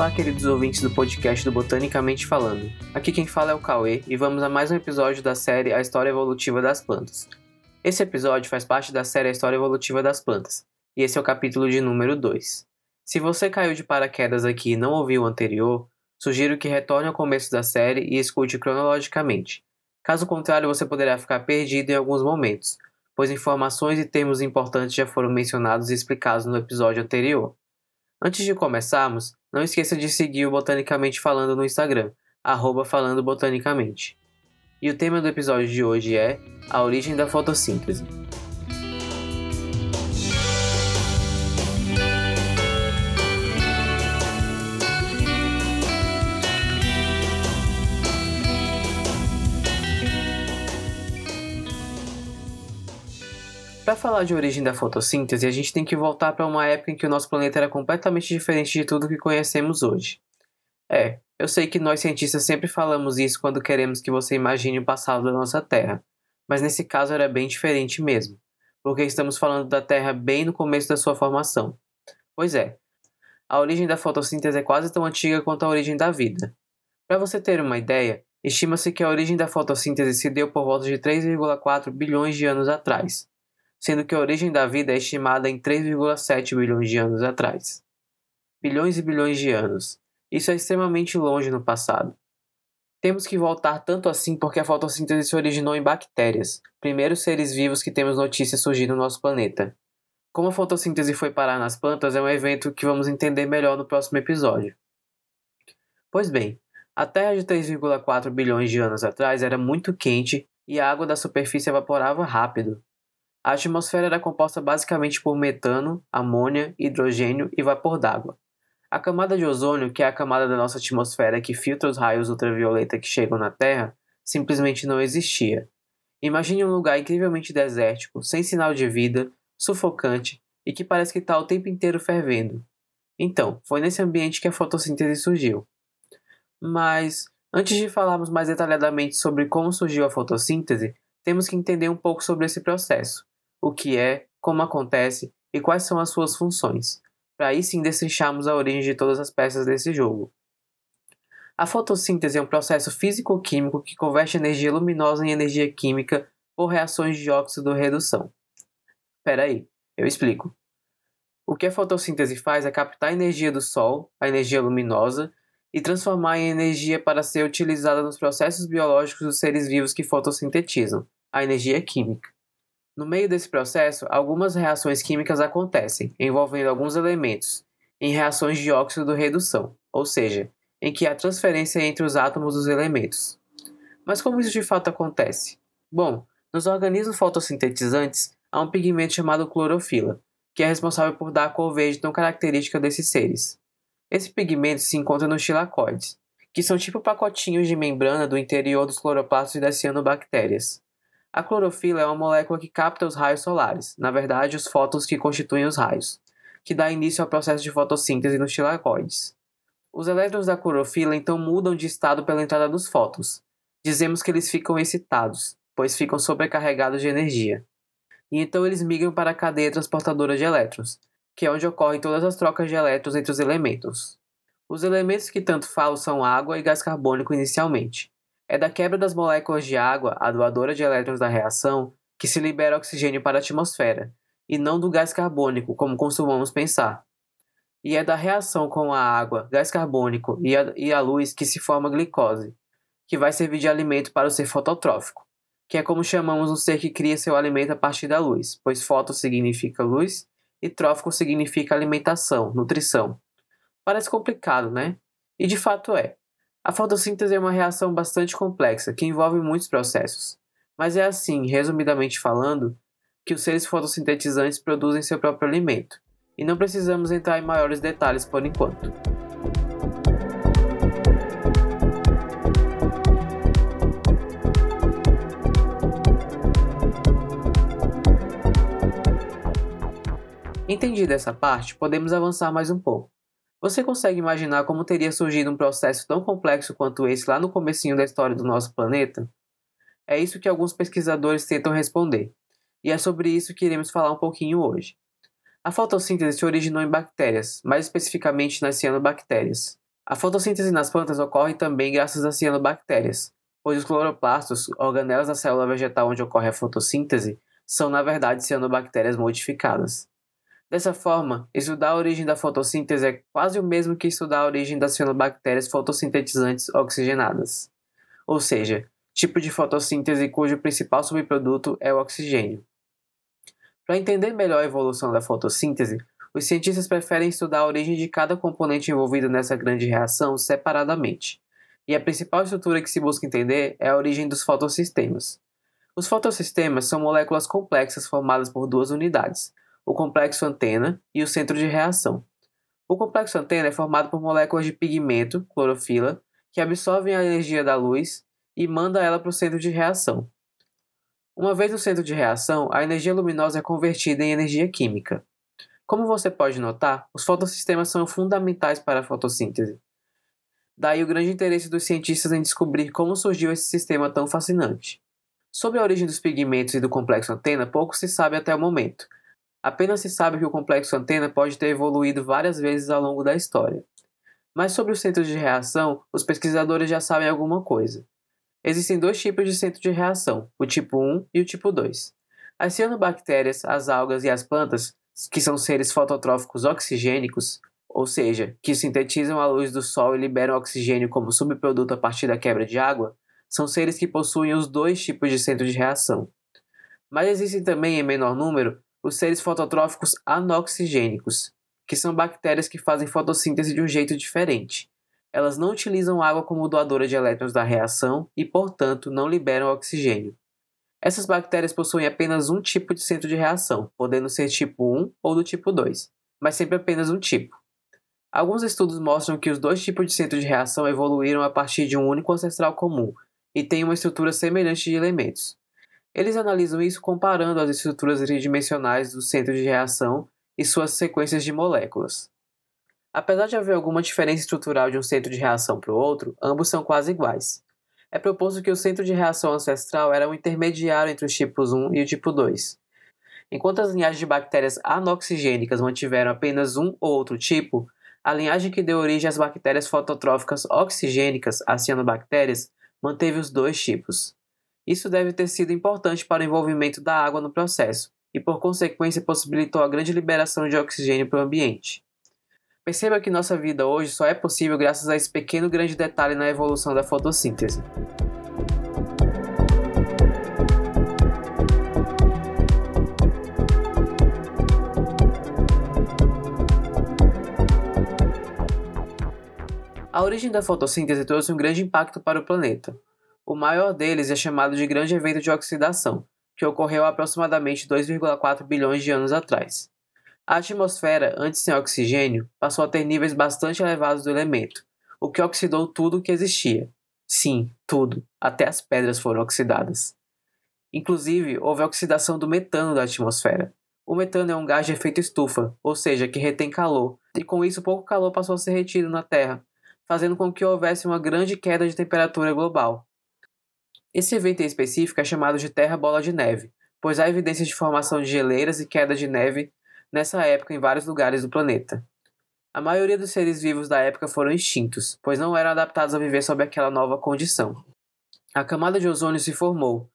Olá, queridos ouvintes do podcast do Botanicamente Falando. Aqui quem fala é o Cauê e vamos a mais um episódio da série A História Evolutiva das Plantas. Esse episódio faz parte da série A História Evolutiva das Plantas, e esse é o capítulo de número 2. Se você caiu de paraquedas aqui e não ouviu o anterior, sugiro que retorne ao começo da série e escute cronologicamente. Caso contrário, você poderá ficar perdido em alguns momentos, pois informações e termos importantes já foram mencionados e explicados no episódio anterior. Antes de começarmos, não esqueça de seguir o Botanicamente Falando no Instagram, arroba falando botanicamente. E o tema do episódio de hoje é a origem da fotossíntese. Para falar de origem da fotossíntese, a gente tem que voltar para uma época em que o nosso planeta era completamente diferente de tudo que conhecemos hoje. É, eu sei que nós cientistas sempre falamos isso quando queremos que você imagine o passado da nossa Terra, mas nesse caso era bem diferente mesmo, porque estamos falando da Terra bem no começo da sua formação. Pois é, a origem da fotossíntese é quase tão antiga quanto a origem da vida. Para você ter uma ideia, estima-se que a origem da fotossíntese se deu por volta de 3,4 bilhões de anos atrás sendo que a origem da vida é estimada em 3,7 bilhões de anos atrás. Bilhões e bilhões de anos. Isso é extremamente longe no passado. Temos que voltar tanto assim porque a fotossíntese se originou em bactérias, primeiros seres vivos que temos notícias surgir no nosso planeta. Como a fotossíntese foi parar nas plantas é um evento que vamos entender melhor no próximo episódio. Pois bem, a Terra de 3,4 bilhões de anos atrás era muito quente e a água da superfície evaporava rápido, a atmosfera era composta basicamente por metano, amônia, hidrogênio e vapor d'água. A camada de ozônio, que é a camada da nossa atmosfera que filtra os raios ultravioleta que chegam na Terra, simplesmente não existia. Imagine um lugar incrivelmente desértico, sem sinal de vida, sufocante e que parece que está o tempo inteiro fervendo. Então, foi nesse ambiente que a fotossíntese surgiu. Mas, antes de falarmos mais detalhadamente sobre como surgiu a fotossíntese, temos que entender um pouco sobre esse processo o que é, como acontece e quais são as suas funções, para aí sim destrincharmos a origem de todas as peças desse jogo. A fotossíntese é um processo físico-químico que converte energia luminosa em energia química por reações de óxido-redução. Espera aí, eu explico. O que a fotossíntese faz é captar a energia do Sol, a energia luminosa, e transformar em energia para ser utilizada nos processos biológicos dos seres vivos que fotossintetizam, a energia química. No meio desse processo, algumas reações químicas acontecem, envolvendo alguns elementos, em reações de óxido-redução, ou seja, em que há transferência entre os átomos dos elementos. Mas como isso de fato acontece? Bom, nos organismos fotossintetizantes há um pigmento chamado clorofila, que é responsável por dar a cor verde tão característica desses seres. Esse pigmento se encontra nos tilacoides, que são tipo pacotinhos de membrana do interior dos cloroplastos das cianobactérias. A clorofila é uma molécula que capta os raios solares, na verdade, os fótons que constituem os raios, que dá início ao processo de fotossíntese nos tilacoides. Os elétrons da clorofila então mudam de estado pela entrada dos fótons. Dizemos que eles ficam excitados, pois ficam sobrecarregados de energia. E então eles migram para a cadeia transportadora de elétrons, que é onde ocorrem todas as trocas de elétrons entre os elementos. Os elementos que tanto falo são água e gás carbônico inicialmente, é da quebra das moléculas de água, a doadora de elétrons da reação, que se libera oxigênio para a atmosfera, e não do gás carbônico, como costumamos pensar. E é da reação com a água, gás carbônico e a, e a luz que se forma a glicose, que vai servir de alimento para o ser fototrófico, que é como chamamos um ser que cria seu alimento a partir da luz, pois foto significa luz e trófico significa alimentação, nutrição. Parece complicado, né? E de fato é. A fotossíntese é uma reação bastante complexa que envolve muitos processos, mas é assim, resumidamente falando, que os seres fotossintetizantes produzem seu próprio alimento, e não precisamos entrar em maiores detalhes por enquanto. Entendida essa parte, podemos avançar mais um pouco. Você consegue imaginar como teria surgido um processo tão complexo quanto esse lá no comecinho da história do nosso planeta? É isso que alguns pesquisadores tentam responder, e é sobre isso que iremos falar um pouquinho hoje. A fotossíntese se originou em bactérias, mais especificamente nas cianobactérias. A fotossíntese nas plantas ocorre também graças a cianobactérias, pois os cloroplastos, organelas da célula vegetal onde ocorre a fotossíntese, são na verdade cianobactérias modificadas. Dessa forma, estudar a origem da fotossíntese é quase o mesmo que estudar a origem das cianobactérias fotossintetizantes oxigenadas, ou seja, tipo de fotossíntese cujo principal subproduto é o oxigênio. Para entender melhor a evolução da fotossíntese, os cientistas preferem estudar a origem de cada componente envolvido nessa grande reação separadamente. E a principal estrutura que se busca entender é a origem dos fotossistemas. Os fotossistemas são moléculas complexas formadas por duas unidades, o complexo antena e o centro de reação. O complexo antena é formado por moléculas de pigmento, clorofila, que absorvem a energia da luz e mandam ela para o centro de reação. Uma vez no centro de reação, a energia luminosa é convertida em energia química. Como você pode notar, os fotossistemas são fundamentais para a fotossíntese. Daí o grande interesse dos cientistas em descobrir como surgiu esse sistema tão fascinante. Sobre a origem dos pigmentos e do complexo antena, pouco se sabe até o momento. Apenas se sabe que o complexo antena pode ter evoluído várias vezes ao longo da história. Mas sobre o centro de reação, os pesquisadores já sabem alguma coisa. Existem dois tipos de centro de reação, o tipo 1 e o tipo 2. As cianobactérias, as algas e as plantas que são seres fototróficos oxigênicos, ou seja, que sintetizam a luz do Sol e liberam oxigênio como subproduto a partir da quebra de água, são seres que possuem os dois tipos de centro de reação. Mas existem também, em menor número, os seres fototróficos anoxigênicos, que são bactérias que fazem fotossíntese de um jeito diferente. Elas não utilizam água como doadora de elétrons da reação e, portanto, não liberam oxigênio. Essas bactérias possuem apenas um tipo de centro de reação, podendo ser tipo 1 ou do tipo 2, mas sempre apenas um tipo. Alguns estudos mostram que os dois tipos de centro de reação evoluíram a partir de um único ancestral comum e têm uma estrutura semelhante de elementos. Eles analisam isso comparando as estruturas tridimensionais do centro de reação e suas sequências de moléculas. Apesar de haver alguma diferença estrutural de um centro de reação para o outro, ambos são quase iguais é proposto que o centro de reação ancestral era um intermediário entre os tipos 1 e o tipo 2. Enquanto as linhagens de bactérias anoxigênicas mantiveram apenas um ou outro tipo, a linhagem que deu origem às bactérias fototróficas oxigênicas, as cianobactérias, manteve os dois tipos. Isso deve ter sido importante para o envolvimento da água no processo e, por consequência, possibilitou a grande liberação de oxigênio para o ambiente. Perceba que nossa vida hoje só é possível graças a esse pequeno grande detalhe na evolução da fotossíntese. A origem da fotossíntese trouxe um grande impacto para o planeta. O maior deles é chamado de Grande Evento de Oxidação, que ocorreu aproximadamente 2,4 bilhões de anos atrás. A atmosfera, antes sem oxigênio, passou a ter níveis bastante elevados do elemento, o que oxidou tudo o que existia. Sim, tudo, até as pedras foram oxidadas. Inclusive, houve oxidação do metano da atmosfera. O metano é um gás de efeito estufa, ou seja, que retém calor, e com isso pouco calor passou a ser retido na Terra, fazendo com que houvesse uma grande queda de temperatura global. Esse evento em específico é chamado de Terra Bola de Neve, pois há evidências de formação de geleiras e queda de neve nessa época em vários lugares do planeta. A maioria dos seres vivos da época foram extintos, pois não eram adaptados a viver sob aquela nova condição. A camada de ozônio se formou,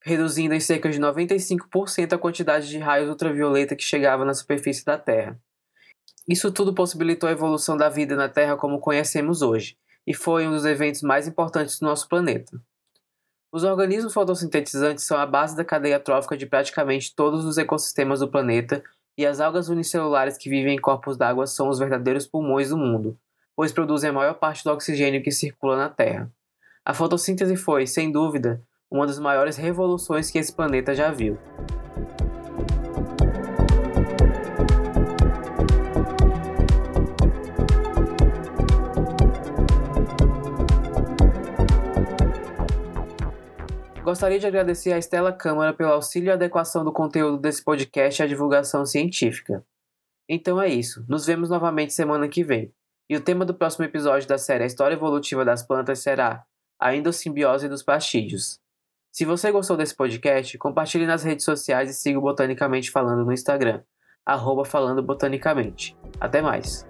reduzindo em cerca de 95% a quantidade de raios ultravioleta que chegava na superfície da Terra. Isso tudo possibilitou a evolução da vida na Terra como conhecemos hoje, e foi um dos eventos mais importantes do nosso planeta. Os organismos fotossintetizantes são a base da cadeia trófica de praticamente todos os ecossistemas do planeta e as algas unicelulares que vivem em corpos d'água são os verdadeiros pulmões do mundo, pois produzem a maior parte do oxigênio que circula na Terra. A fotossíntese foi, sem dúvida, uma das maiores revoluções que esse planeta já viu. Gostaria de agradecer a Estela Câmara pelo auxílio e adequação do conteúdo desse podcast à divulgação científica. Então é isso, nos vemos novamente semana que vem. E o tema do próximo episódio da série A História Evolutiva das Plantas será a endossimbiose dos pastídeos. Se você gostou desse podcast, compartilhe nas redes sociais e siga o Botanicamente Falando no Instagram, arroba falando botanicamente. Até mais!